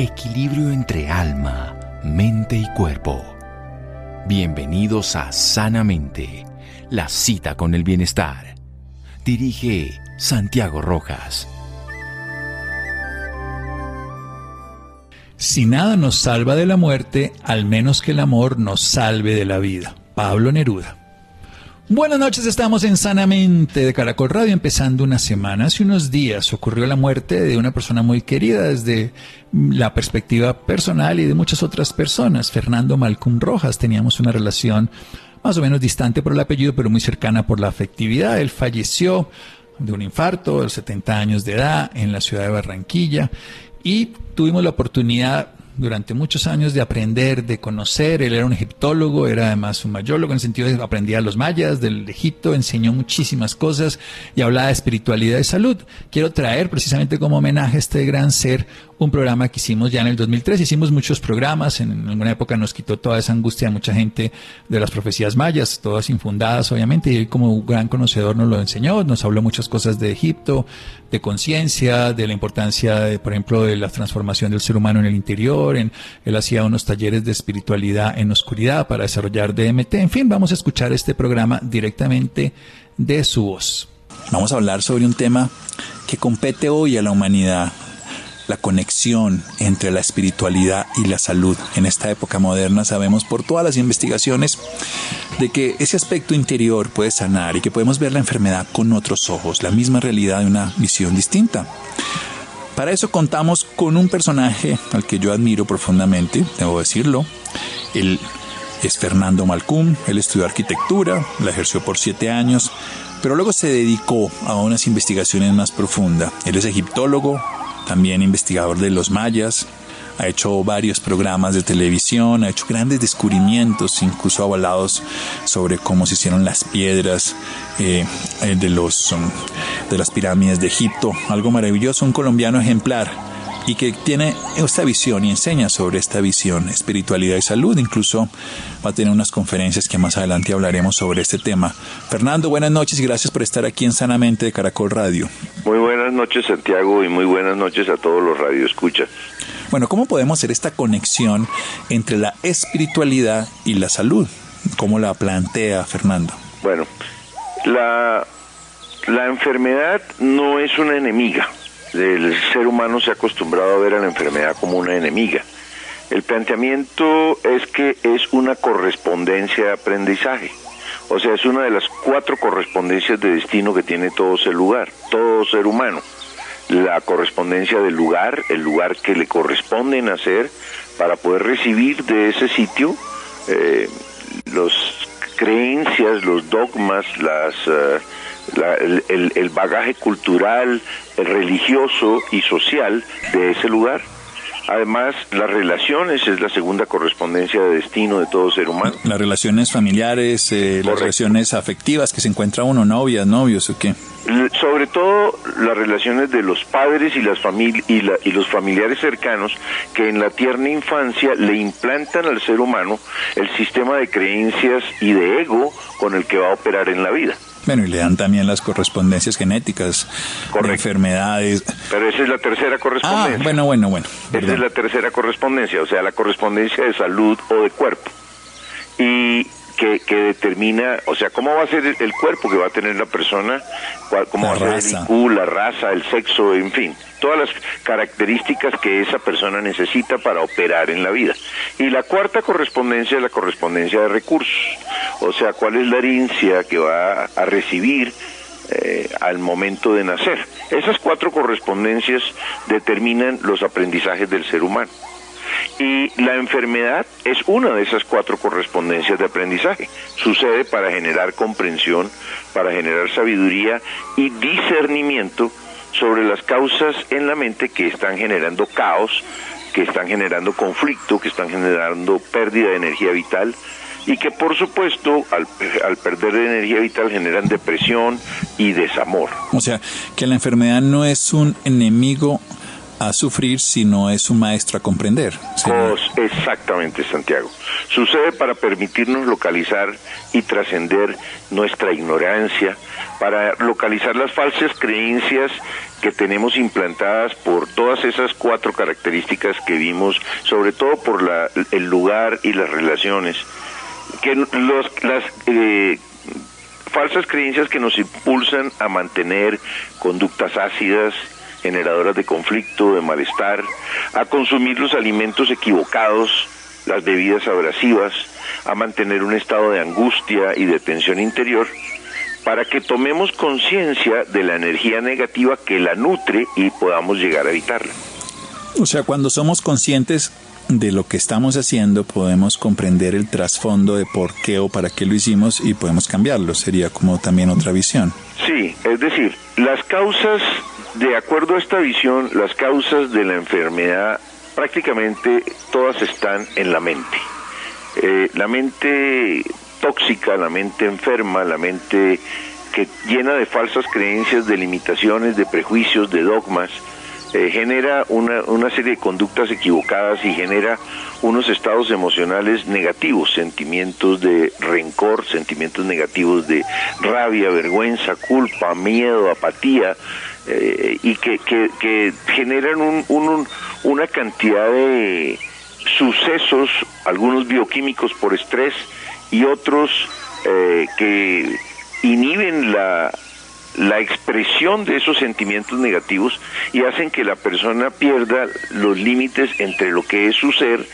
equilibrio entre alma, mente y cuerpo. Bienvenidos a Sanamente, la cita con el bienestar. Dirige Santiago Rojas. Si nada nos salva de la muerte, al menos que el amor nos salve de la vida. Pablo Neruda. Buenas noches, estamos en Sanamente de Caracol Radio empezando una semana. Hace unos días ocurrió la muerte de una persona muy querida desde la perspectiva personal y de muchas otras personas. Fernando Malcum Rojas, teníamos una relación más o menos distante por el apellido, pero muy cercana por la afectividad. Él falleció de un infarto a los 70 años de edad en la ciudad de Barranquilla y tuvimos la oportunidad durante muchos años de aprender, de conocer. Él era un egiptólogo, era además un mayólogo en el sentido de que aprendía a los mayas del Egipto, enseñó muchísimas cosas y hablaba de espiritualidad y salud. Quiero traer precisamente como homenaje a este gran ser un programa que hicimos ya en el 2003. Hicimos muchos programas, en alguna época nos quitó toda esa angustia de mucha gente de las profecías mayas, todas infundadas obviamente, y él como gran conocedor nos lo enseñó, nos habló muchas cosas de Egipto, de conciencia, de la importancia, de, por ejemplo, de la transformación del ser humano en el interior, en, él hacía unos talleres de espiritualidad en oscuridad para desarrollar DMT, en fin, vamos a escuchar este programa directamente de su voz. Vamos a hablar sobre un tema que compete hoy a la humanidad, la conexión entre la espiritualidad y la salud. En esta época moderna sabemos por todas las investigaciones de que ese aspecto interior puede sanar y que podemos ver la enfermedad con otros ojos, la misma realidad de una visión distinta. Para eso contamos con un personaje al que yo admiro profundamente, debo decirlo. Él es Fernando Malcum, él estudió arquitectura, la ejerció por siete años, pero luego se dedicó a unas investigaciones más profundas. Él es egiptólogo, también investigador de los mayas, ha hecho varios programas de televisión, ha hecho grandes descubrimientos, incluso avalados sobre cómo se hicieron las piedras eh, eh, de, los, um, de las pirámides de Egipto. Algo maravilloso, un colombiano ejemplar y que tiene esta visión y enseña sobre esta visión, espiritualidad y salud. Incluso va a tener unas conferencias que más adelante hablaremos sobre este tema. Fernando, buenas noches y gracias por estar aquí en Sanamente de Caracol Radio. Muy buenas noches, Santiago, y muy buenas noches a todos los radioescuchas. Bueno, ¿cómo podemos hacer esta conexión entre la espiritualidad y la salud? ¿Cómo la plantea Fernando? Bueno, la, la enfermedad no es una enemiga el ser humano se ha acostumbrado a ver a la enfermedad como una enemiga. El planteamiento es que es una correspondencia de aprendizaje. O sea, es una de las cuatro correspondencias de destino que tiene todo ser lugar, todo ser humano. La correspondencia del lugar, el lugar que le corresponde nacer, para poder recibir de ese sitio eh, las creencias, los dogmas, las... Eh, el, bagaje cultural, religioso y social de ese lugar. Además, las relaciones es la segunda correspondencia de destino de todo ser humano. Las relaciones familiares, eh, las relaciones afectivas que se encuentra uno, novias, novios o qué. Sobre todo las relaciones de los padres y, las y, y los familiares cercanos que en la tierna infancia le implantan al ser humano el sistema de creencias y de ego con el que va a operar en la vida. Bueno, y le dan también las correspondencias genéticas de enfermedades. Pero esa es la tercera correspondencia. Ah, bueno, bueno, bueno. Esa es la tercera correspondencia, o sea, la correspondencia de salud o de cuerpo. Y que, que, determina, o sea, cómo va a ser el cuerpo que va a tener la persona, cómo va a ser el IQ, la raza, el sexo, en fin, todas las características que esa persona necesita para operar en la vida. Y la cuarta correspondencia es la correspondencia de recursos, o sea, cuál es la herencia que va a recibir eh, al momento de nacer. Esas cuatro correspondencias determinan los aprendizajes del ser humano. Y la enfermedad es una de esas cuatro correspondencias de aprendizaje. Sucede para generar comprensión, para generar sabiduría y discernimiento sobre las causas en la mente que están generando caos, que están generando conflicto, que están generando pérdida de energía vital y que por supuesto al, al perder energía vital generan depresión y desamor. O sea, que la enfermedad no es un enemigo a sufrir si no es un maestro a comprender. exactamente, Santiago. Sucede para permitirnos localizar y trascender nuestra ignorancia, para localizar las falsas creencias que tenemos implantadas por todas esas cuatro características que vimos, sobre todo por la, el lugar y las relaciones, que las eh, falsas creencias que nos impulsan a mantener conductas ácidas, generadoras de conflicto, de malestar, a consumir los alimentos equivocados, las bebidas abrasivas, a mantener un estado de angustia y de tensión interior, para que tomemos conciencia de la energía negativa que la nutre y podamos llegar a evitarla. O sea, cuando somos conscientes de lo que estamos haciendo, podemos comprender el trasfondo de por qué o para qué lo hicimos y podemos cambiarlo. Sería como también otra visión. Sí, es decir, las causas, de acuerdo a esta visión, las causas de la enfermedad prácticamente todas están en la mente. Eh, la mente tóxica, la mente enferma, la mente que llena de falsas creencias, de limitaciones, de prejuicios, de dogmas, genera una, una serie de conductas equivocadas y genera unos estados emocionales negativos, sentimientos de rencor, sentimientos negativos de rabia, vergüenza, culpa, miedo, apatía, eh, y que, que, generan un, un, una cantidad de sucesos, algunos bioquímicos por estrés, y otros eh, que inhiben la, la expresión de esos sentimientos negativos y hacen que la persona pierda los límites entre lo que es su ser,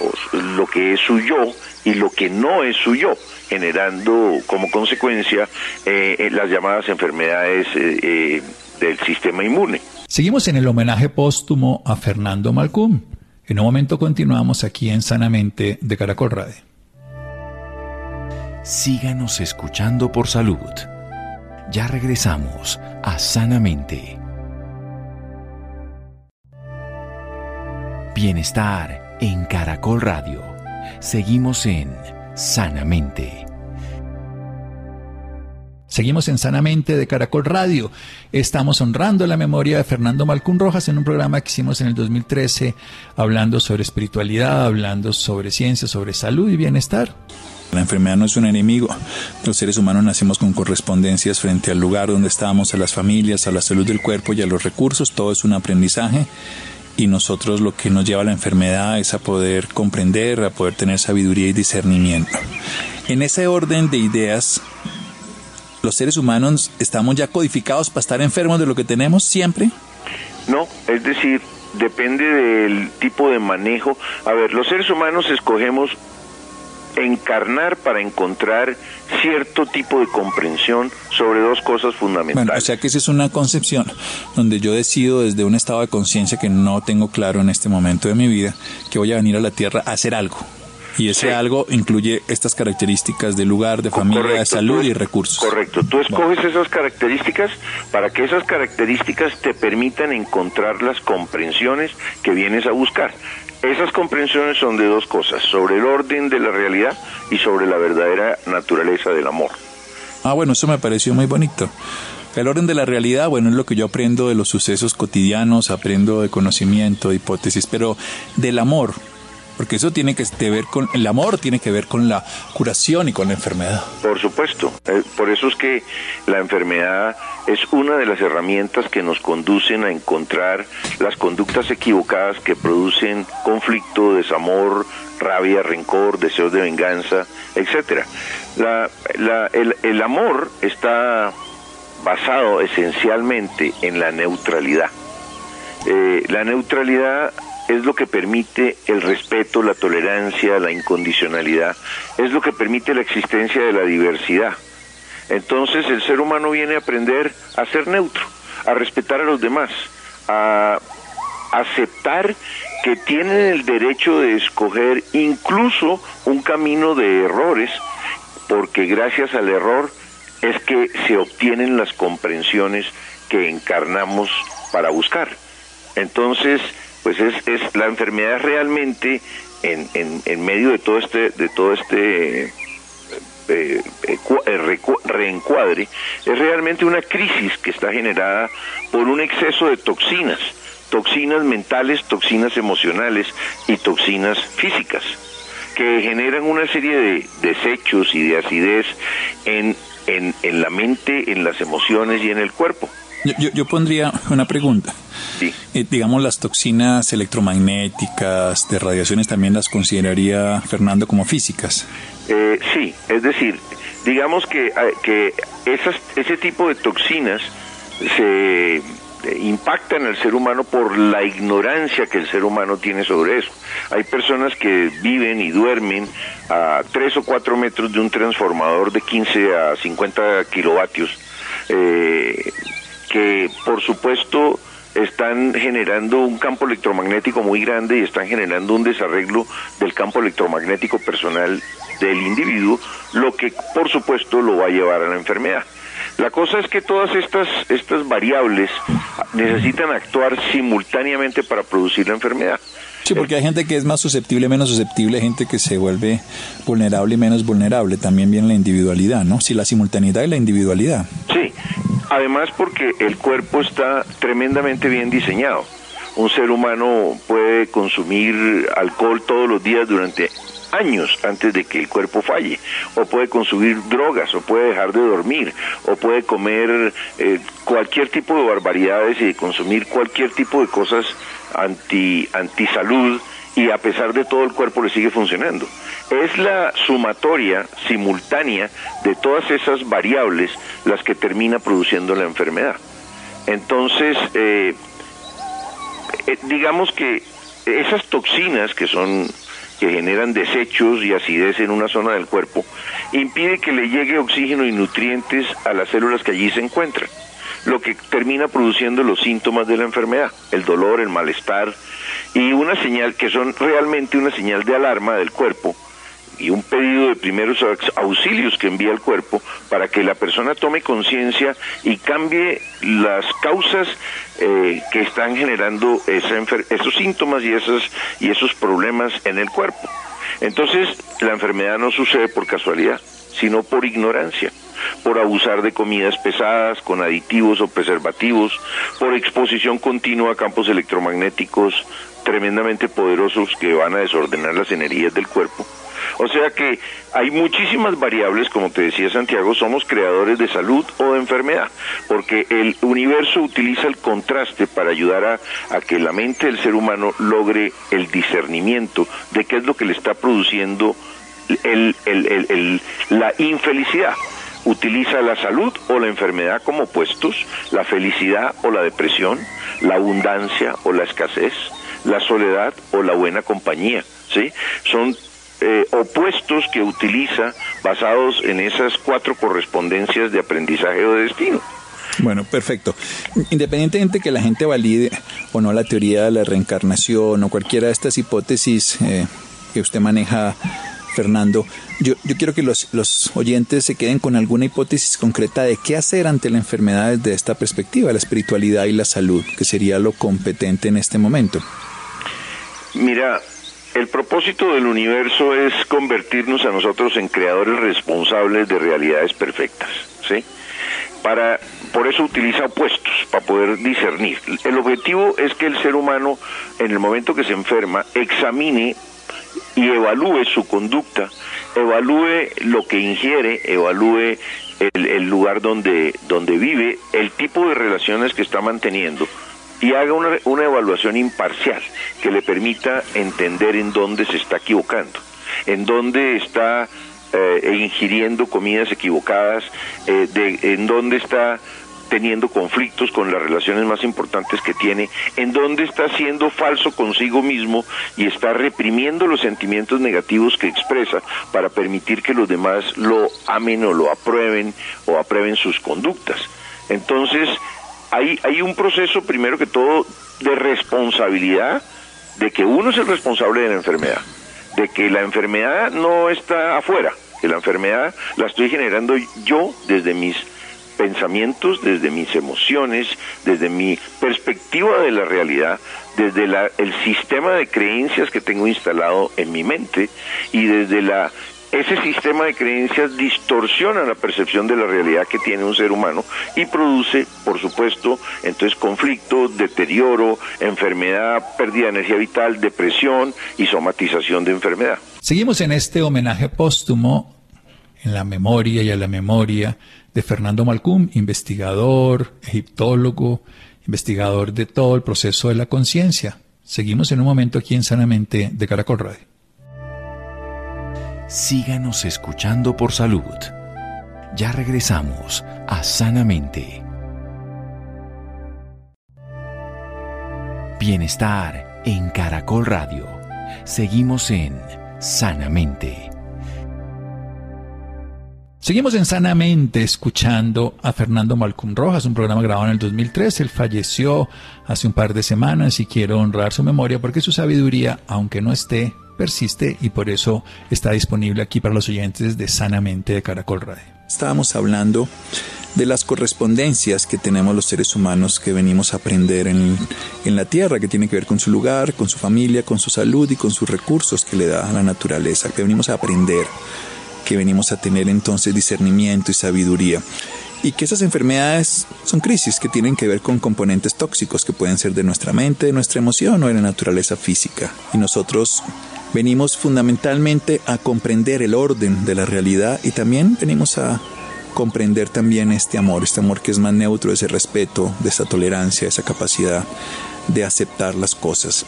o lo que es su yo y lo que no es su yo, generando como consecuencia eh, eh, las llamadas enfermedades del sistema inmune. Seguimos en el homenaje póstumo a Fernando Malcum. En un momento continuamos aquí en Sanamente de Caracol Radio síganos escuchando por salud. Ya regresamos a Sanamente. Bienestar en Caracol Radio. Seguimos en Sanamente. Seguimos en Sanamente de Caracol Radio. Estamos honrando la memoria de Fernando Malcún Rojas en un programa que hicimos en el 2013 hablando sobre espiritualidad, hablando sobre ciencia, sobre salud y bienestar. La enfermedad no es un enemigo. Los seres humanos nacemos con correspondencias frente al lugar donde estamos, a las familias, a la salud del cuerpo y a los recursos. Todo es un aprendizaje y nosotros lo que nos lleva a la enfermedad es a poder comprender, a poder tener sabiduría y discernimiento. En ese orden de ideas, los seres humanos estamos ya codificados para estar enfermos de lo que tenemos siempre. No, es decir, depende del tipo de manejo. A ver, los seres humanos escogemos encarnar para encontrar cierto tipo de comprensión sobre dos cosas fundamentales. Bueno, o sea que esa es una concepción donde yo decido desde un estado de conciencia que no tengo claro en este momento de mi vida que voy a venir a la Tierra a hacer algo. Y ese algo incluye estas características de lugar, de familia, de salud y recursos. Correcto. Tú escoges esas características para que esas características te permitan encontrar las comprensiones que vienes a buscar. Esas comprensiones son de dos cosas, sobre el orden de la realidad y sobre la verdadera naturaleza del amor. Ah, bueno, eso me pareció muy bonito. El orden de la realidad, bueno, es lo que yo aprendo de los sucesos cotidianos, aprendo de conocimiento, de hipótesis, pero del amor, porque eso tiene que ver con el amor, tiene que ver con la curación y con la enfermedad. Por supuesto, eh, por eso es que la enfermedad es una de las herramientas que nos conducen a encontrar las conductas equivocadas que producen conflicto, desamor, rabia, rencor, deseos de venganza, etcétera. el, amor está basado esencialmente en la neutralidad. Eh, la neutralidad es lo que permite el respeto, la tolerancia, la incondicionalidad, es lo que permite la existencia de la diversidad. Entonces el ser humano viene a aprender a ser neutro, a respetar a los demás, a aceptar que tienen el derecho de escoger incluso un camino de errores, porque gracias al error es que se obtienen las comprensiones que encarnamos para buscar. Entonces, pues es, es la enfermedad realmente en, en, en medio de todo este de todo este eh, eh, eh, reencuadre es realmente una crisis que está generada por un exceso de toxinas toxinas mentales, toxinas emocionales y toxinas físicas, que generan una serie de desechos y de acidez en, en, la mente, en las emociones y en el cuerpo. Yo, pondría una pregunta. Sí. Eh, digamos, las toxinas electromagnéticas, de radiaciones, también las consideraría Fernando como físicas. Eh, sí, es decir, digamos que, eh, que esas, ese tipo de toxinas se impactan al ser humano por la ignorancia que el ser humano tiene sobre eso. Hay personas que viven y duermen a 3 o 4 metros de un transformador de 15 a 50 kilovatios, eh, que por supuesto están generando un campo electromagnético muy grande y están generando un desarreglo del campo electromagnético personal del individuo, lo que por supuesto lo va a llevar a la enfermedad. La cosa es que todas estas, estas variables necesitan actuar simultáneamente para producir la enfermedad. Sí, porque hay gente que es más susceptible, menos susceptible, gente que se vuelve vulnerable y menos vulnerable. También viene la individualidad, ¿no? Sí, la simultaneidad y la individualidad. Sí, además porque el cuerpo está tremendamente bien diseñado. Un ser humano puede consumir alcohol todos los días durante años antes de que el cuerpo falle, o puede consumir drogas, o puede dejar de dormir, o puede comer eh, cualquier tipo de barbaridades y consumir cualquier tipo de cosas anti antisalud y a pesar de todo el cuerpo le sigue funcionando. Es la sumatoria simultánea de todas esas variables las que termina produciendo la enfermedad. Entonces, eh, eh, digamos que esas toxinas que son que generan desechos y acidez en una zona del cuerpo, impide que le llegue oxígeno y nutrientes a las células que allí se encuentran, lo que termina produciendo los síntomas de la enfermedad, el dolor, el malestar y una señal que son realmente una señal de alarma del cuerpo y un pedido de primeros auxilios que envía el cuerpo para que la persona tome conciencia y cambie las causas eh, que están generando esos síntomas y esos, y esos problemas en el cuerpo. Entonces, la enfermedad no sucede por casualidad, sino por ignorancia, por abusar de comidas pesadas con aditivos o preservativos, por exposición continua a campos electromagnéticos tremendamente poderosos que van a desordenar las energías del cuerpo o sea que hay muchísimas variables, como te decía Santiago, somos creadores de salud o de enfermedad, porque el universo utiliza el contraste para ayudar a, que la mente del ser humano logre el discernimiento de qué es lo que le está produciendo la infelicidad utiliza la salud o la enfermedad como opuestos, la felicidad o la depresión, la abundancia o la escasez, la soledad o la buena compañía, ¿sí? Son eh, opuestos que utiliza basados en esas cuatro correspondencias de aprendizaje o de destino. Bueno, perfecto. Independientemente que la gente valide o no la teoría de la reencarnación o cualquiera de estas hipótesis eh, que usted maneja, Fernando, yo, yo quiero que los, los, oyentes se queden con alguna hipótesis concreta de qué hacer ante la enfermedad desde esta perspectiva, la espiritualidad y la salud, que sería lo competente en este momento. Mira, el propósito del universo es convertirnos a nosotros en creadores responsables de realidades perfectas, ¿sí? Para, por eso utiliza opuestos, para poder discernir. El objetivo es que el ser humano, en el momento que se enferma, examine y evalúe su conducta, evalúe lo que ingiere, evalúe el, lugar donde, donde vive, el tipo de relaciones que está manteniendo y haga una, una evaluación imparcial que le permita entender en dónde se está equivocando, en dónde está eh, ingiriendo comidas equivocadas, eh, en dónde está teniendo conflictos con las relaciones más importantes que tiene, en dónde está siendo falso consigo mismo y está reprimiendo los sentimientos negativos que expresa para permitir que los demás lo amen o lo aprueben o aprueben sus conductas. Entonces, hay, hay un proceso, primero que todo, de responsabilidad, de que uno es el responsable de la enfermedad, de que la enfermedad no está afuera, que la enfermedad la estoy generando yo desde mis pensamientos, desde mis emociones, desde mi perspectiva de la realidad, desde la, el sistema de creencias que tengo instalado en mi mente y desde la ese sistema de creencias distorsiona la percepción de la realidad que tiene un ser humano y produce, por supuesto, entonces conflicto, deterioro, enfermedad, pérdida de energía vital, depresión y somatización de enfermedad. Seguimos en este homenaje póstumo en la memoria y a la memoria de Fernando Malcum, investigador, egiptólogo, investigador de todo el proceso de la conciencia. Seguimos en un momento aquí en Sanamente de Caracol Radio. Síganos escuchando por salud. Ya regresamos a Sanamente. Bienestar en Caracol Radio. Seguimos en Sanamente. Seguimos en Sanamente escuchando a Fernando Malcum Rojas, un programa grabado en el 2003. Él falleció hace un par de semanas y quiero honrar su memoria porque su sabiduría, aunque no esté persiste y por eso está disponible aquí para los oyentes de Sanamente de Caracol Radio. Estábamos hablando de las correspondencias que tenemos los seres humanos que venimos a aprender en, en, la tierra, que tiene que ver con su lugar, con su familia, con su salud y con sus recursos que le da la naturaleza, que venimos a aprender, que venimos a tener entonces discernimiento y sabiduría. Y que esas enfermedades son crisis que tienen que ver con componentes tóxicos que pueden ser de nuestra mente, de nuestra emoción o de la naturaleza física. Y nosotros Venimos fundamentalmente a comprender el orden de la realidad y también venimos a comprender también este amor, este amor que es más neutro, ese respeto, de esa tolerancia, esa capacidad de aceptar las cosas.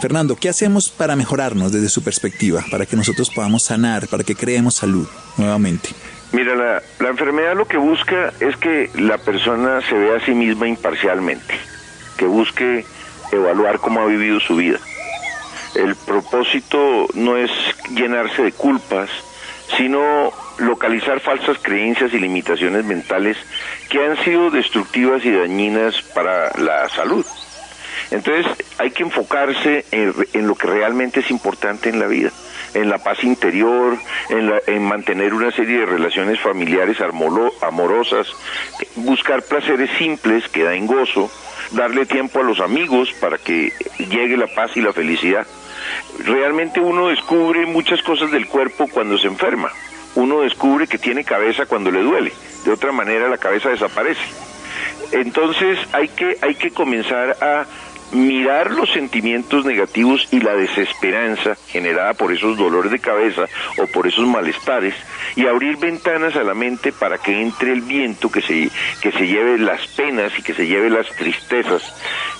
Fernando, ¿qué hacemos para mejorarnos desde su perspectiva, para que nosotros podamos sanar, para que creemos salud nuevamente? Mira, la, la enfermedad lo que busca es que la persona se vea a sí misma imparcialmente, que busque evaluar cómo ha vivido su vida el propósito no es llenarse de culpas, sino localizar falsas creencias y limitaciones mentales que han sido destructivas y dañinas para la salud. Entonces hay que enfocarse en, lo que realmente es importante en la vida, en la paz interior, en, en mantener una serie de relaciones familiares amorosas, buscar placeres simples que dan gozo, darle tiempo a los amigos para que llegue la paz y la felicidad realmente uno descubre muchas cosas del cuerpo cuando se enferma. Uno descubre que tiene cabeza cuando le duele. De otra manera la cabeza desaparece. Entonces hay que, hay que comenzar a mirar los sentimientos negativos y la desesperanza generada por esos dolores de cabeza o por esos malestares y abrir ventanas a la mente para que entre el viento que se, que se lleve las penas y que se lleve las tristezas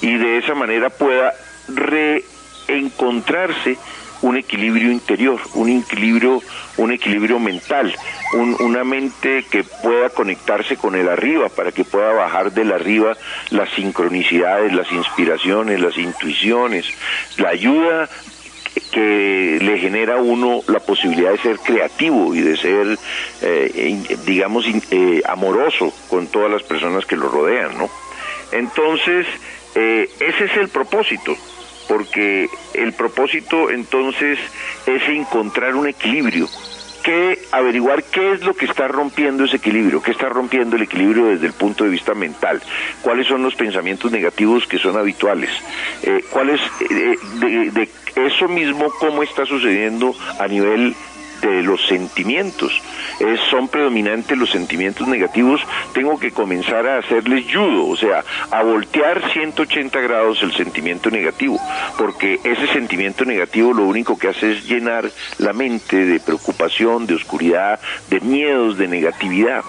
y de esa manera pueda re encontrarse un equilibrio interior, un equilibrio, un equilibrio mental, una mente que pueda conectarse con el arriba para que pueda bajar del arriba las sincronicidades, las inspiraciones, las intuiciones, la ayuda que le genera a uno la posibilidad de ser creativo y de ser, eh, digamos, eh, amoroso con todas las personas que lo rodean, ¿no? Entonces, eh, ese es el propósito porque el propósito entonces es encontrar un equilibrio, que averiguar qué es lo que está rompiendo ese equilibrio, qué está rompiendo el equilibrio desde el punto de vista mental, cuáles son los pensamientos negativos que son habituales, eh, cuál eh, de, de eso mismo cómo está sucediendo a nivel de los sentimientos. Son predominantes los sentimientos negativos, tengo que comenzar a hacerles judo, o sea, a voltear 180 grados el sentimiento negativo, porque ese sentimiento negativo lo único que hace es llenar la mente de preocupación, de oscuridad, de miedos, de negatividad.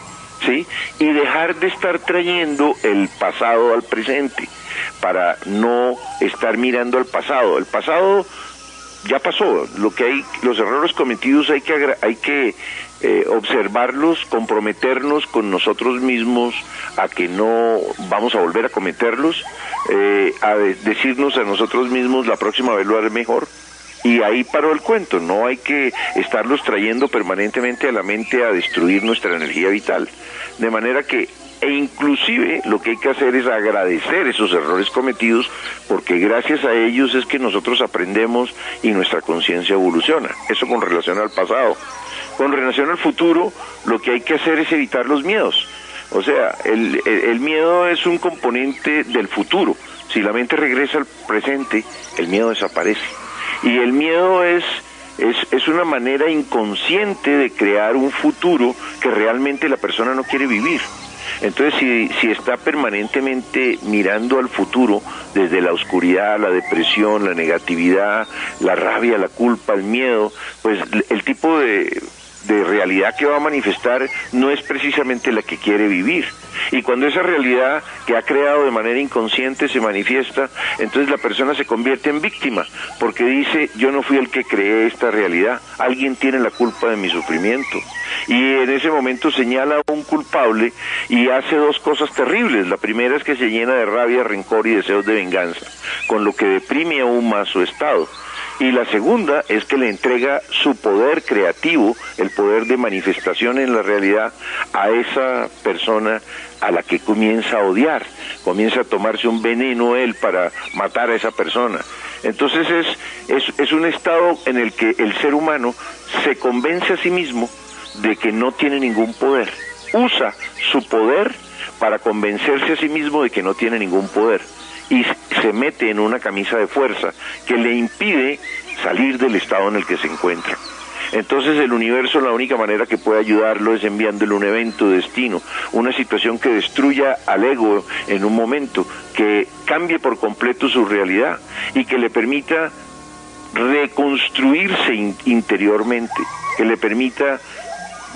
¿Sí? Y dejar de estar trayendo el pasado al presente para no estar mirando al pasado. El pasado ya pasó. Lo que hay, los errores cometidos hay que hay que eh, observarlos, comprometernos con nosotros mismos a que no vamos a volver a cometerlos, eh, a decirnos a nosotros mismos la próxima vez lo haré mejor. Y ahí paró el cuento, no hay que estarlos trayendo permanentemente a la mente a destruir nuestra energía vital. De manera que e inclusive lo que hay que hacer es agradecer esos errores cometidos porque gracias a ellos es que nosotros aprendemos y nuestra conciencia evoluciona. Eso con relación al pasado. Con relación al futuro, lo que hay que hacer es evitar los miedos. O sea, el, el, miedo es un componente del futuro. Si la mente regresa al presente, el miedo desaparece. Y el miedo es es, es una manera inconsciente de crear un futuro que realmente la persona no quiere vivir. Entonces, si, si está permanentemente mirando al futuro desde la oscuridad, la depresión, la negatividad, la rabia, la culpa, el miedo, pues el tipo de de realidad que va a manifestar no es precisamente la que quiere vivir. Y cuando esa realidad que ha creado de manera inconsciente se manifiesta, entonces la persona se convierte en víctima, porque dice, yo no fui el que creé esta realidad, alguien tiene la culpa de mi sufrimiento. Y en ese momento señala a un culpable y hace dos cosas terribles. La primera es que se llena de rabia, rencor y deseos de venganza, con lo que deprime aún más su estado y la segunda es que le entrega su poder creativo, el poder de manifestación en la realidad a esa persona a la que comienza a odiar, comienza a tomarse un veneno él para matar a esa persona. Entonces es, es, es un estado en el que el ser humano se convence a sí mismo de que no tiene ningún poder, usa su poder para convencerse a sí mismo de que no tiene ningún poder y se mete en una camisa de fuerza que le impide salir del estado en el que se encuentra. Entonces el universo la única manera que puede ayudarlo es enviándole un evento destino, una situación que destruya al ego en un momento, que cambie por completo su realidad y que le permita reconstruirse interiormente, que le permita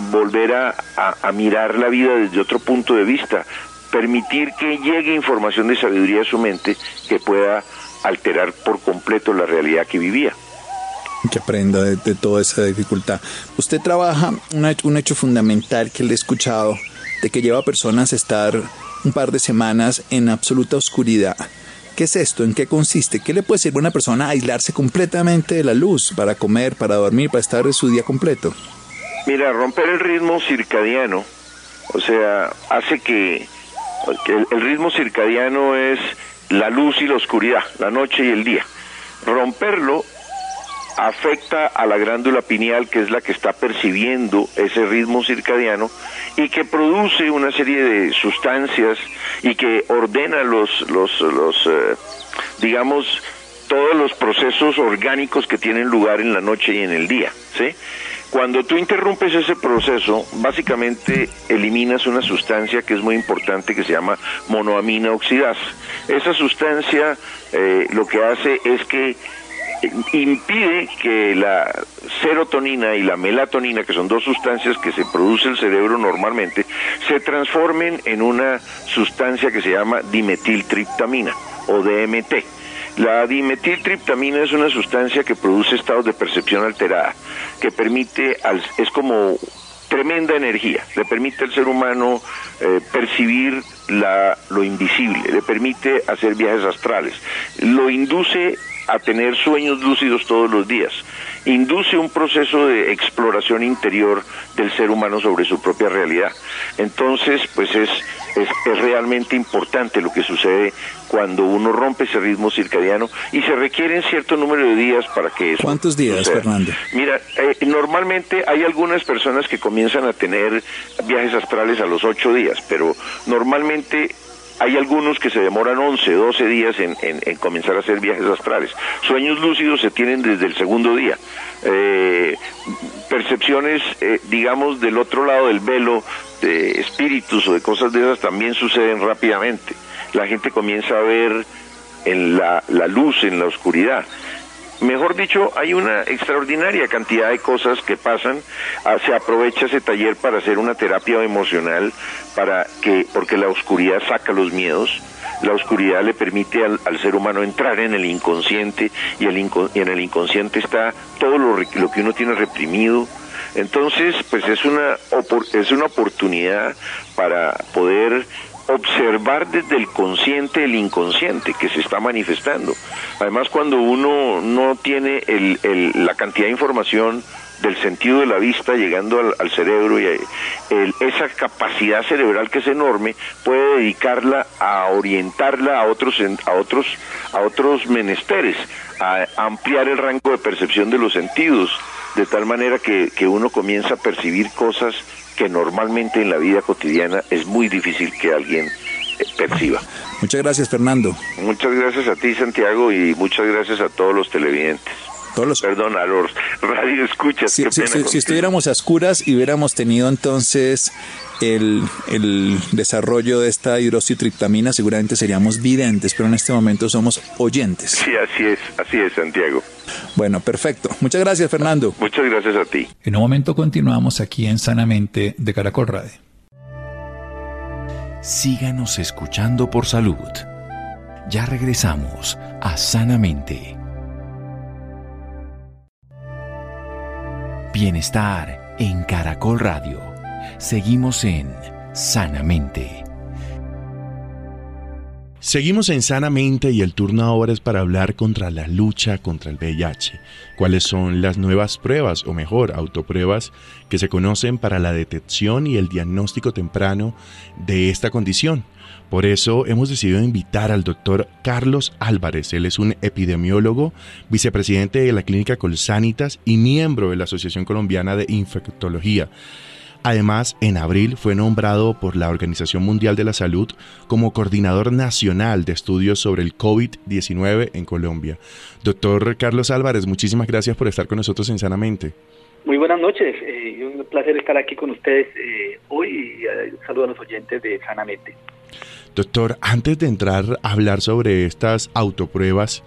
volver a, a, mirar la vida desde otro punto de vista, permitir que llegue información de sabiduría a su mente que pueda alterar por completo la realidad que vivía. Que aprenda de, toda esa dificultad. Usted trabaja un, un hecho fundamental que le he escuchado, de que lleva a personas a estar un par de semanas en absoluta oscuridad. ¿Qué es esto? ¿En qué consiste? ¿Qué le puede servir a una persona a aislarse completamente de la luz para comer, para dormir, para estar su día completo? Mira, romper el ritmo circadiano, o sea, hace que el, ritmo circadiano es la luz y la oscuridad, la noche y el día. Romperlo afecta a la glándula pineal, que es la que está percibiendo ese ritmo circadiano y que produce una serie de sustancias y que ordena los, los, los eh, digamos, todos los procesos orgánicos que tienen lugar en la noche y en el día, ¿sí? Cuando tú interrumpes ese proceso, básicamente eliminas una sustancia que es muy importante que se llama monoamina oxidasa. Esa sustancia eh, lo que hace es que eh, impide que la serotonina y la melatonina, que son dos sustancias que se produce el cerebro normalmente, se transformen en una sustancia que se llama dimetiltriptamina o DMT. La dimetiltriptamina es una sustancia que produce estados de percepción alterada, que permite, es como tremenda energía, le permite al ser humano eh, percibir la, lo invisible, le permite hacer viajes astrales, lo induce a tener sueños lúcidos todos los días, induce un proceso de exploración interior del ser humano sobre su propia realidad. Entonces, pues es, es, realmente importante lo que sucede cuando uno rompe ese ritmo circadiano y se requieren cierto número de días para que eso. ¿Cuántos días, Fernando? Mira, eh, normalmente hay algunas personas que comienzan a tener viajes astrales a los ocho días, pero normalmente hay algunos que se demoran 11, 12 días en, comenzar a hacer viajes astrales. Sueños lúcidos se tienen desde el segundo día. Eh, percepciones, eh, digamos, del otro lado del velo, de espíritus o de cosas de esas también suceden rápidamente. La gente comienza a ver en la, la luz, en la oscuridad. Mejor dicho, hay una extraordinaria cantidad de cosas que pasan. Ah, se aprovecha ese taller para hacer una terapia emocional, para que, porque la oscuridad saca los miedos. La oscuridad le permite al, ser humano entrar en el inconsciente y, el en el inconsciente está todo lo, lo que uno tiene reprimido, entonces, pues es una, es una oportunidad para poder observar desde el consciente el inconsciente que se está manifestando. Además, cuando uno no tiene la cantidad de información del sentido de la vista llegando al, cerebro y esa capacidad cerebral que es enorme puede dedicarla a orientarla a otros a otros a otros menesteres a ampliar el rango de percepción de los sentidos de tal manera que, que uno comienza a percibir cosas que normalmente en la vida cotidiana es muy difícil que alguien eh, perciba. Muchas gracias, Fernando. Muchas gracias a ti, Santiago, y muchas gracias a todos los televidentes. todos los... Perdón, a los radio escuchas. Si, estuviéramos a oscuras y hubiéramos tenido entonces el, el, desarrollo de esta hidroxitriptamina, seguramente seríamos videntes, pero en este momento somos oyentes. Sí, así es, así es, Santiago. Bueno, perfecto. Muchas gracias, Fernando. Muchas gracias a ti. En un momento continuamos aquí en Sanamente de Caracol Radio. Síganos escuchando por salud. Ya regresamos a Sanamente. Bienestar en Caracol Radio. Seguimos en Sanamente. Seguimos en Sanamente y el turno ahora es para hablar contra la lucha contra el VIH. ¿Cuáles son las nuevas pruebas, o mejor, autopruebas, que se conocen para la detección y el diagnóstico temprano de esta condición? Por eso hemos decidido invitar al doctor Carlos Álvarez. Él es un epidemiólogo, vicepresidente de la Clínica Colsanitas y miembro de la Asociación Colombiana de Infectología. Además, en abril fue nombrado por la Organización Mundial de la Salud como coordinador nacional de estudios sobre el COVID-19 en Colombia. Doctor Carlos Álvarez, muchísimas gracias por estar con nosotros en Sanamente. Muy buenas noches, eh, un placer estar aquí con ustedes eh, hoy y eh, saludo a los oyentes de Sanamente. Doctor, antes de entrar a hablar sobre estas autopruebas,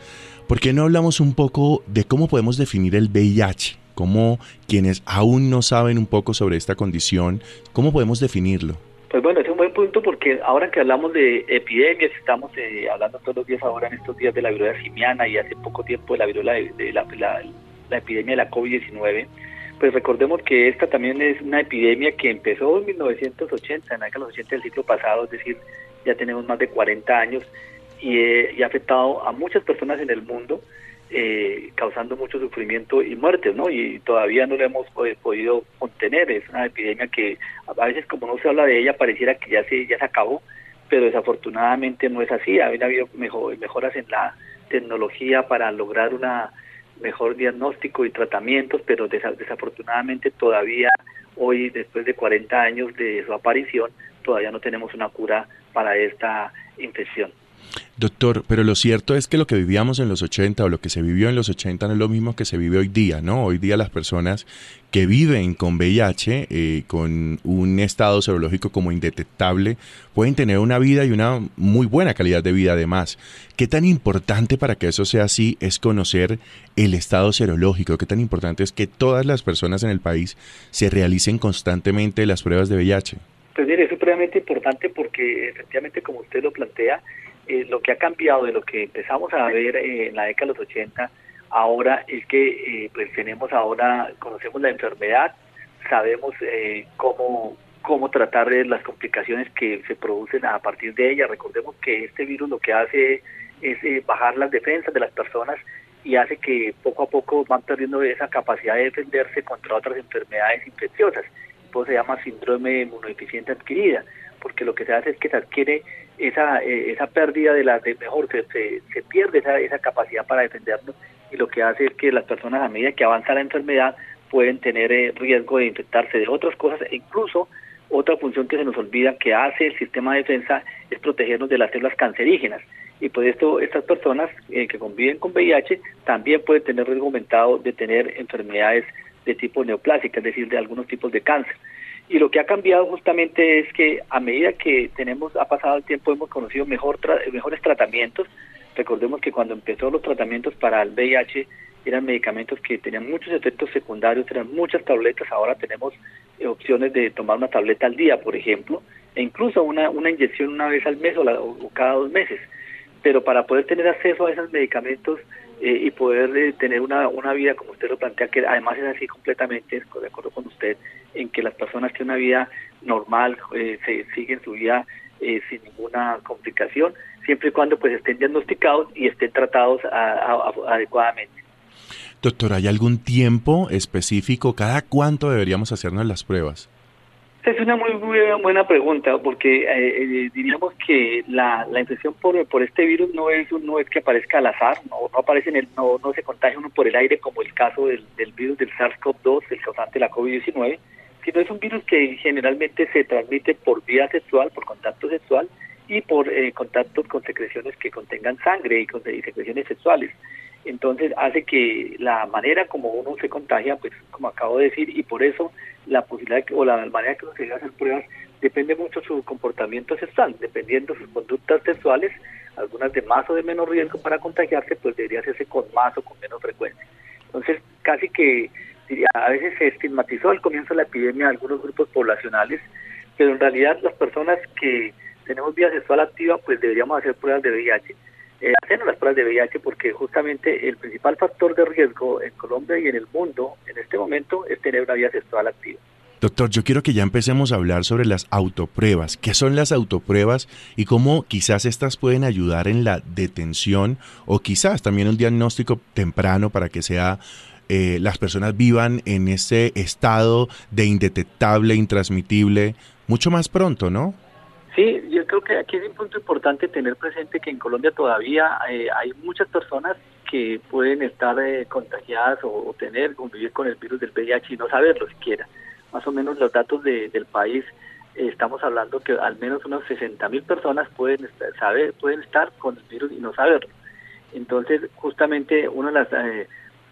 ¿por qué no hablamos un poco de cómo podemos definir el VIH? ¿Cómo quienes aún no saben un poco sobre esta condición, cómo podemos definirlo? Pues bueno, es un buen punto porque ahora que hablamos de epidemias, estamos eh, hablando todos los días ahora en estos días de la viruela simiana y hace poco tiempo de la viruela de, la, epidemia de la COVID-19, pues recordemos que esta también es una epidemia que empezó en 1980, en la década de los 80 del siglo pasado, es decir, ya tenemos más de 40 años y, eh, y ha afectado a muchas personas en el mundo eh, causando mucho sufrimiento y muerte, ¿no? Y todavía no lo hemos podido contener. Es una epidemia que a veces, como no se habla de ella, pareciera que ya se, ya se acabó, pero desafortunadamente no es así. Ha habido mejoras en la tecnología para lograr una mejor diagnóstico y tratamientos, pero desafortunadamente todavía hoy, después de 40 años de su aparición, todavía no tenemos una cura para esta infección. Doctor, pero lo cierto es que lo que vivíamos en los 80 o lo que se vivió en los 80 no es lo mismo que se vive hoy día, ¿no? Hoy día las personas que viven con VIH, eh, con un estado serológico como indetectable, pueden tener una vida y una muy buena calidad de vida además. ¿Qué tan importante para que eso sea así es conocer el estado serológico? ¿Qué tan importante es que todas las personas en el país se realicen constantemente las pruebas de VIH? Pues mire, es supremamente importante porque efectivamente, como usted lo plantea, eh, lo que ha cambiado de lo que empezamos a ver eh, en la década de los 80 ahora es que eh, pues tenemos ahora, conocemos la enfermedad, sabemos cómo, cómo tratar las complicaciones que se producen a partir de ella. Recordemos que este virus lo que hace es bajar las defensas de las personas y hace que poco a poco van perdiendo esa capacidad de defenderse contra otras enfermedades infecciosas. Eso se llama síndrome inmunodeficiente adquirida, porque lo que se hace es que se adquiere esa, eh, esa pérdida de la de mejor, se, se, pierde esa, esa capacidad para defendernos y lo que hace es que las personas a medida que avanza la enfermedad pueden tener eh, riesgo de infectarse de otras cosas e incluso otra función que se nos olvida que hace el sistema de defensa es protegernos de las células cancerígenas y por esto estas personas eh, que conviven con VIH también pueden tener riesgo aumentado de tener enfermedades de tipo neoplásica, es decir, de algunos tipos de cáncer. Y lo que ha cambiado justamente es que a medida que tenemos ha pasado el tiempo hemos conocido mejor mejores tratamientos. Recordemos que cuando empezó los tratamientos para el VIH eran medicamentos que tenían muchos efectos secundarios, eran muchas tabletas, ahora tenemos eh, opciones de tomar una tableta al día, por ejemplo, e incluso una, una inyección una vez al mes o, o cada dos meses. Pero para poder tener acceso a esos medicamentos eh, y poder eh, tener una, una vida como usted lo plantea, que además es así completamente, de acuerdo con usted, en que las personas tienen una vida normal, eh, se siguen su vida sin ninguna complicación, siempre y cuando pues estén diagnosticados y estén tratados adecuadamente. Doctor, ¿hay algún tiempo específico? ¿Cada cuánto deberíamos hacernos las pruebas? Es una muy, buena pregunta porque eh, eh, diríamos que la, la infección por, por este virus no es no es que aparezca al azar, no, no aparece en el, no, no se contagia uno por el aire como el caso del, del virus del SARS-CoV-2, el causante de la COVID-19, sino es un virus que generalmente se transmite por vía sexual, por contacto sexual y por eh, contactos con secreciones que contengan sangre y, con, y secreciones sexuales. entonces hace que la manera como uno se contagia, pues como acabo de decir, y por eso la posibilidad o la manera que uno se debe hacer pruebas depende mucho de su comportamiento sexual, dependiendo de sus conductas sexuales, algunas de más o de menos riesgo para contagiarse, pues debería hacerse con más o con menos frecuencia. Entonces, casi que diría, a veces se estigmatizó al comienzo de la epidemia algunos grupos poblacionales, pero en realidad las personas que tenemos vida sexual activa, pues deberíamos hacer pruebas de VIH. Eh, las pruebas de VIH porque justamente el principal factor de riesgo en Colombia y en el mundo en este momento es tener una vida sexual activa. Doctor, yo quiero que ya empecemos a hablar sobre las autopruebas. ¿Qué son las autopruebas y cómo quizás estas pueden ayudar en la detención o quizás también un diagnóstico temprano para que sea eh, las personas vivan en ese estado de indetectable, intransmitible, mucho más pronto, ¿no? Sí, yo creo que aquí es un punto importante tener presente que en Colombia todavía eh, hay muchas personas que pueden estar eh, contagiadas o, tener, convivir con el virus del VIH y no saberlo siquiera. Más o menos los datos del país, estamos hablando que al menos unas 60 mil personas pueden saber, pueden estar con el virus y no saberlo. Entonces, justamente uno de los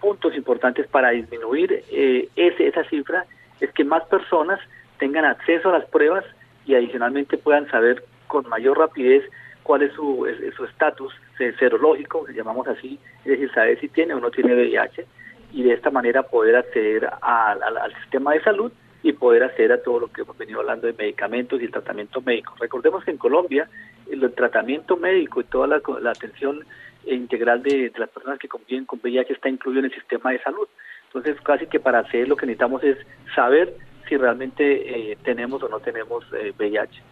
puntos importantes para disminuir ese, esa cifra es que más personas tengan acceso a las pruebas y adicionalmente puedan saber con mayor rapidez cuál es su estatus serológico, que llamamos así, es decir, saber si tiene o no tiene VIH y de esta manera poder acceder al sistema de salud y poder acceder a todo lo que hemos venido hablando de medicamentos y el tratamiento médico. Recordemos que en Colombia el, tratamiento médico y toda la, atención integral de, de, las personas que conviven con VIH está incluido en el sistema de salud. Entonces, casi que para hacer lo que necesitamos es saber si realmente eh, tenemos o no tenemos VIH.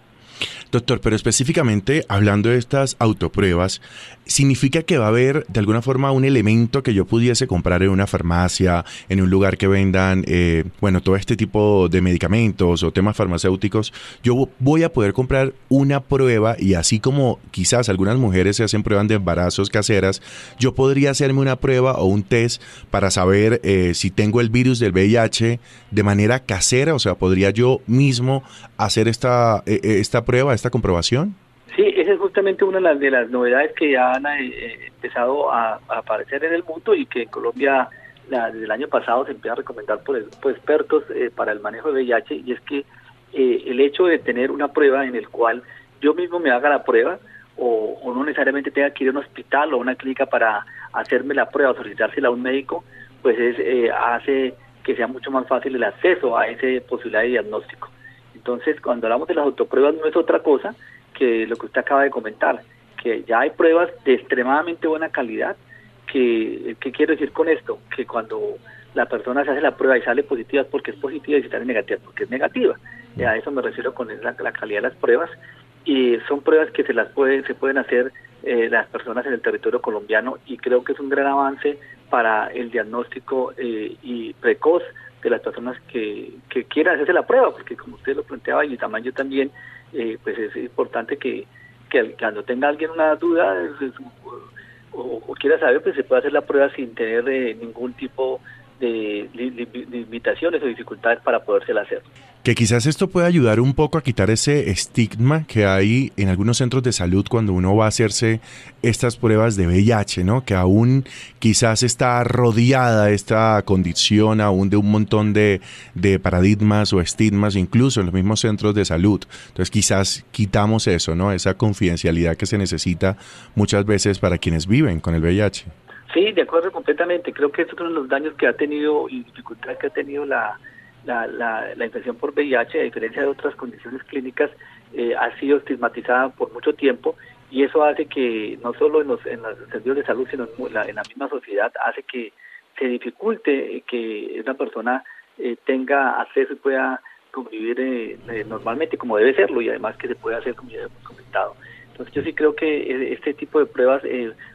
Eh, Doctor, pero específicamente hablando de estas autopruebas, ¿significa que va a haber de alguna forma un elemento que yo pudiese comprar en una farmacia, en un lugar que vendan, eh, bueno, todo este tipo de medicamentos o temas farmacéuticos? Yo voy a poder comprar una prueba y así como quizás algunas mujeres se hacen pruebas de embarazos caseras, yo podría hacerme una prueba o un test para saber eh, si tengo el virus del VIH de manera casera, o sea, podría yo mismo hacer esta, eh, esta prueba, esta comprobación? Sí, esa es justamente una de las, de las novedades que ya han eh, empezado a, aparecer en el mundo y que en Colombia desde el año pasado se empieza a recomendar por, expertos eh, para el manejo de VIH y es que eh, el hecho de tener una prueba en el cual yo mismo me haga la prueba o, no necesariamente tenga que ir a un hospital o a una clínica para hacerme la prueba o solicitársela a un médico, pues es, hace que sea mucho más fácil el acceso a esa posibilidad de diagnóstico. Entonces, cuando hablamos de las autopruebas no es otra cosa que lo que usted acaba de comentar, que ya hay pruebas de extremadamente buena calidad, que, ¿qué quiero decir con esto? Que cuando la persona se hace la prueba y sale positiva es porque es positiva y si sale negativa porque es negativa. Y a eso me refiero con la, calidad de las pruebas y son pruebas que se las pueden se pueden hacer eh, las personas en el territorio colombiano y creo que es un gran avance para el diagnóstico eh, y precoz de las personas que, que quieran hacerse la prueba, porque como usted lo planteaba y también yo también, eh, pues es importante que, que cuando tenga alguien una duda o, quiera saber, pues se puede hacer la prueba sin tener eh, ningún tipo de, limitaciones o dificultades para podérsela hacer. Que quizás esto pueda ayudar un poco a quitar ese estigma que hay en algunos centros de salud cuando uno va a hacerse estas pruebas de VIH, ¿no? Que aún quizás está rodeada esta condición aún de un montón de, de paradigmas o estigmas, incluso en los mismos centros de salud. Entonces quizás quitamos eso, ¿no? Esa confidencialidad que se necesita muchas veces para quienes viven con el VIH. Sí, de acuerdo completamente. Creo que es uno de los daños que ha tenido y dificultades que ha tenido la, la, la, infección por VIH, a diferencia de otras condiciones clínicas, eh, ha sido estigmatizada por mucho tiempo y eso hace que no solo en los, en los servicios de salud, sino en la, en la misma sociedad, hace que se dificulte que una persona eh, tenga acceso y pueda convivir eh, normalmente como debe serlo y además que se pueda hacer como ya hemos comentado. Entonces yo sí creo que este tipo de pruebas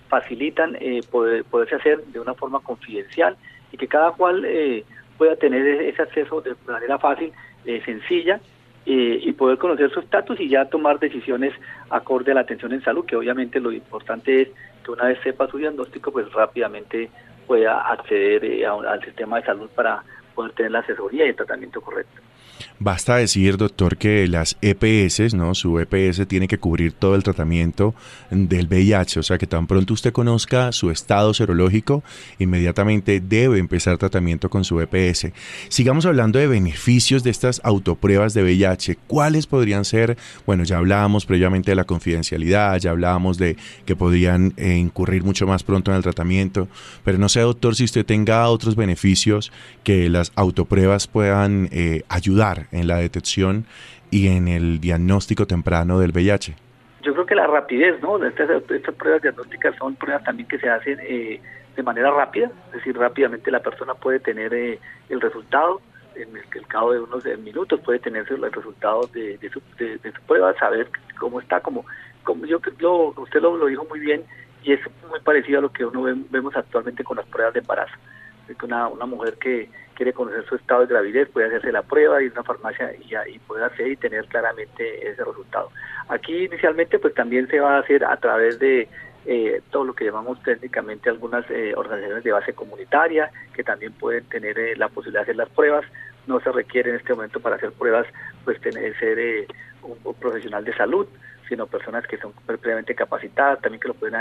facilitan eh, poder, poderse hacer de una forma confidencial y que cada cual eh, pueda tener e-, ese acceso de manera fácil, eh, sencilla y poder conocer su estatus y ya tomar decisiones acorde a la atención en salud, que obviamente lo importante es que una vez sepa su diagnóstico, pues rápidamente pueda acceder al sistema de salud para poder tener la asesoría y el tratamiento correcto. Basta decir, doctor, que las EPS, ¿no? Su EPS tiene que cubrir todo el tratamiento del VIH, o sea que tan pronto usted conozca su estado serológico, inmediatamente debe empezar tratamiento con su EPS. Sigamos hablando de beneficios de estas autopruebas de VIH. ¿Cuáles podrían ser? Bueno, ya hablábamos previamente de la confidencialidad, ya hablábamos de que podrían eh, incurrir mucho más pronto en el tratamiento, pero no sé, doctor, si usted tenga otros beneficios que las autopruebas puedan eh, ayudar en la detección y en el diagnóstico temprano del VIH? Yo creo que la rapidez, ¿no? Estas, estas pruebas diagnósticas son pruebas también que se hacen eh, de manera rápida, es decir, rápidamente la persona puede tener eh, el resultado, en el, cabo de unos eh, minutos puede tener el resultado de, su, de, su prueba, saber cómo está, como, como yo lo, usted lo, lo, dijo muy bien y es muy parecido a lo que uno vemos actualmente con las pruebas de embarazo. Una, una mujer que quiere conocer su estado de gravidez, puede hacerse la prueba, ir a una farmacia y, y puede hacer y tener claramente ese resultado. Aquí inicialmente pues también se va a hacer a través de eh, todo lo que llamamos técnicamente algunas eh, organizaciones de base comunitaria que también pueden tener eh, la posibilidad de hacer las pruebas. No se requiere en este momento para hacer pruebas pues tener ser un, profesional de salud, sino personas que son previamente capacitadas también que lo pueden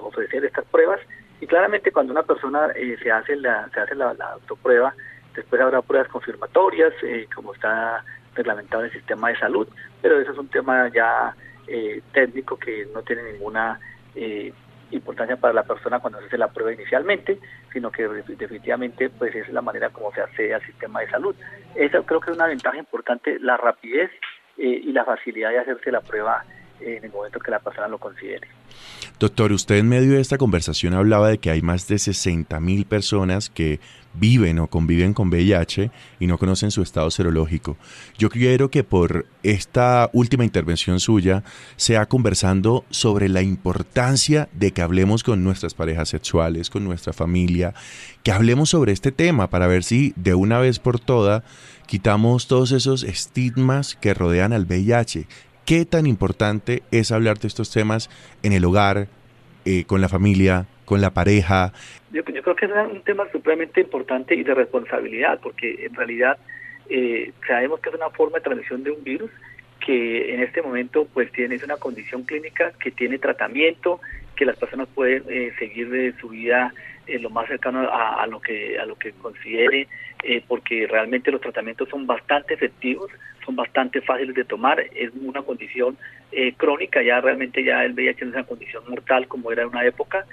ofrecer estas pruebas y claramente cuando una persona eh, se hace la se hace la, autoprueba, después habrá pruebas confirmatorias, eh, como está reglamentado en el sistema de salud, pero eso es un tema ya eh, técnico que no tiene ninguna importancia para la persona cuando se hace la prueba inicialmente, sino que definitivamente pues es la manera como se accede al sistema de salud. Eso creo que es una ventaja importante, la rapidez y la facilidad de hacerse la prueba en el momento que la persona lo considere. Doctor, usted en medio de esta conversación hablaba de que hay más de 60 mil personas que viven o conviven con VIH y no conocen su estado serológico. Yo quiero que por esta última intervención suya sea conversando sobre la importancia de que hablemos con nuestras parejas sexuales, con nuestra familia, que hablemos sobre este tema para ver si de una vez por todas quitamos todos esos estigmas que rodean al VIH, ¿Qué tan importante es hablar de estos temas en el hogar, eh, con la familia, con la pareja? Yo, creo que es un tema supremamente importante y de responsabilidad, porque en realidad eh, sabemos que es una forma de transmisión de un virus que en este momento pues tiene una condición clínica que tiene tratamiento, que las personas pueden eh, seguir de su vida eh, lo más cercano a, lo que a lo que considere, porque realmente los tratamientos son bastante efectivos, son bastante fáciles de tomar, es una condición eh, crónica, ya realmente ya el VIH no es una condición mortal como era en una época,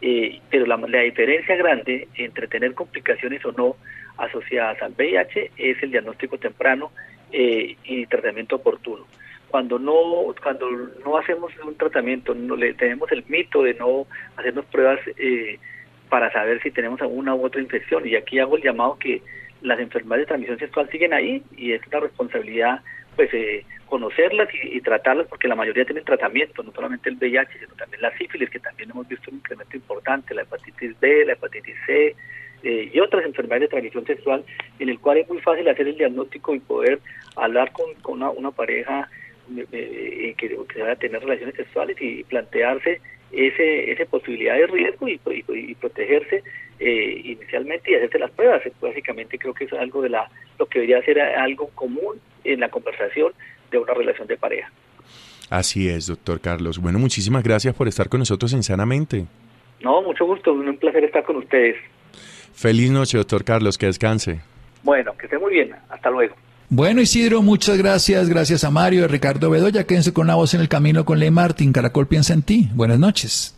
eh, pero la, diferencia grande entre tener complicaciones o no asociadas al VIH es el diagnóstico temprano eh, y tratamiento oportuno. Cuando no cuando no hacemos un tratamiento, no le tenemos el mito de no hacernos pruebas para saber si tenemos alguna u otra infección. Y aquí hago el llamado que las enfermedades de transmisión sexual siguen ahí y es una responsabilidad pues eh, conocerlas y, tratarlas porque la mayoría tienen tratamiento, no solamente el VIH, sino también la sífilis, que también hemos visto un incremento importante, la hepatitis B, la hepatitis C eh, y otras enfermedades de transmisión sexual, en el cual es muy fácil hacer el diagnóstico y poder hablar con, con una, pareja eh, que, que va a tener relaciones sexuales y plantearse ese, esa posibilidad de riesgo y, y, protegerse eh, inicialmente y hacerse las pruebas. Básicamente creo que es algo de la lo que debería ser algo común en la conversación de una relación de pareja. Así es, doctor Carlos. Bueno, muchísimas gracias por estar con nosotros en Sanamente. No, mucho gusto, un placer estar con ustedes. Feliz noche, doctor Carlos, que descanse. Bueno, que esté muy bien, hasta luego. Bueno, Isidro, muchas gracias. Gracias a Mario, a Ricardo Bedoya. Quédense con una voz en el camino con Ley Martín. Caracol piensa en ti. Buenas noches.